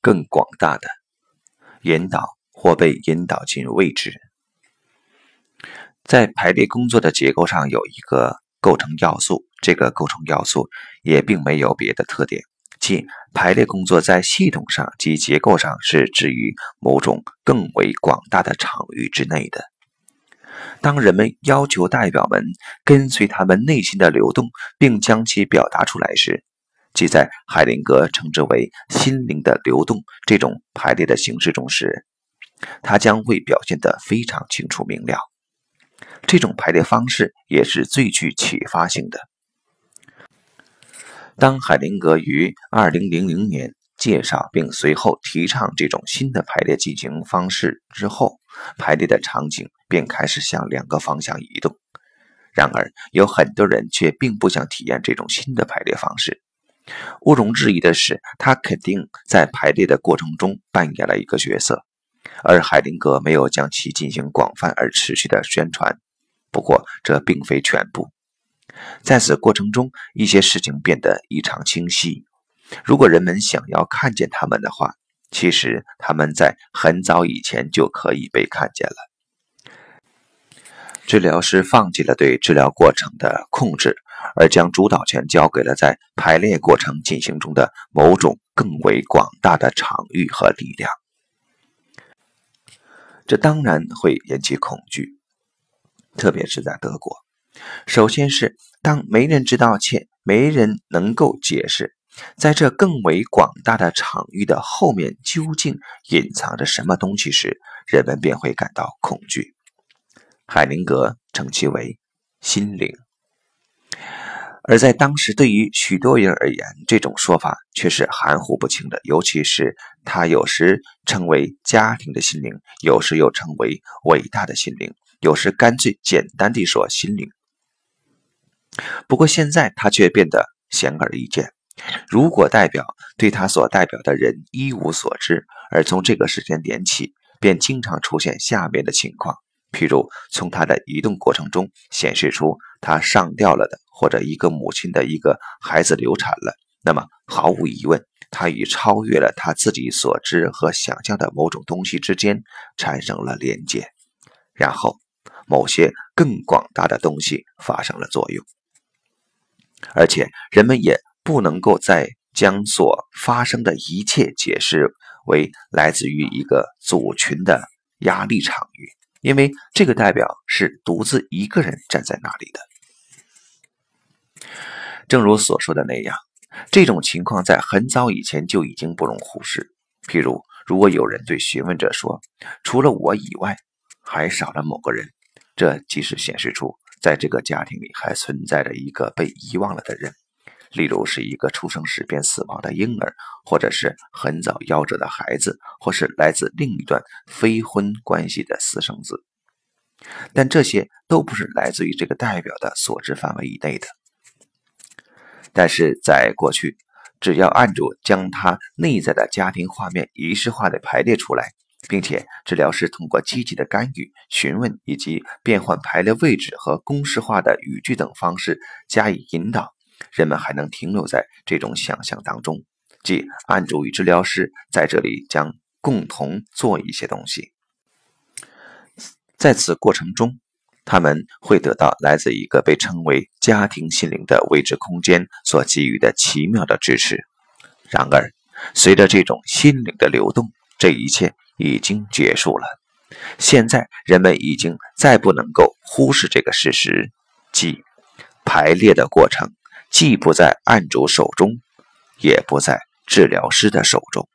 更广大的引导或被引导进位置。在排列工作的结构上有一个构成要素，这个构成要素也并没有别的特点，即排列工作在系统上及结构上是置于某种更为广大的场域之内的。当人们要求代表们跟随他们内心的流动，并将其表达出来时，即在海灵格称之为“心灵的流动”这种排列的形式中时，它将会表现得非常清楚明了。这种排列方式也是最具启发性的。当海灵格于2000年介绍并随后提倡这种新的排列进行方式之后，排列的场景便开始向两个方向移动。然而，有很多人却并不想体验这种新的排列方式。毋庸置疑的是，他肯定在排列的过程中扮演了一个角色，而海灵格没有将其进行广泛而持续的宣传。不过，这并非全部。在此过程中，一些事情变得异常清晰。如果人们想要看见他们的话，其实他们在很早以前就可以被看见了。治疗师放弃了对治疗过程的控制，而将主导权交给了在排列过程进行中的某种更为广大的场域和力量。这当然会引起恐惧。特别是在德国，首先是当没人知道且没人能够解释，在这更为广大的场域的后面究竟隐藏着什么东西时，人们便会感到恐惧。海灵格称其为心灵，而在当时对于许多人而言，这种说法却是含糊不清的，尤其是他有时称为家庭的心灵，有时又称为伟大的心灵。有时干脆简单地说心灵。不过现在他却变得显而易见。如果代表对他所代表的人一无所知，而从这个时间点起，便经常出现下面的情况：譬如从他的移动过程中显示出他上吊了的，或者一个母亲的一个孩子流产了，那么毫无疑问，他与超越了他自己所知和想象的某种东西之间产生了连接，然后。某些更广大的东西发生了作用，而且人们也不能够再将所发生的一切解释为来自于一个组群的压力场域，因为这个代表是独自一个人站在那里的。正如所说的那样，这种情况在很早以前就已经不容忽视。譬如，如果有人对询问者说：“除了我以外，还少了某个人。”这即使显示出，在这个家庭里还存在着一个被遗忘了的人，例如是一个出生时便死亡的婴儿，或者是很早夭折的孩子，或是来自另一段非婚关系的私生子。但这些都不是来自于这个代表的所知范围以内的。但是在过去，只要按住将他内在的家庭画面仪式化的排列出来。并且，治疗师通过积极的干预、询问以及变换排列位置和公式化的语句等方式加以引导，人们还能停留在这种想象当中，即案主与治疗师在这里将共同做一些东西。在此过程中，他们会得到来自一个被称为家庭心灵的未知空间所给予的奇妙的支持。然而，随着这种心灵的流动，这一切。已经结束了。现在人们已经再不能够忽视这个事实，即排列的过程既不在案主手中，也不在治疗师的手中。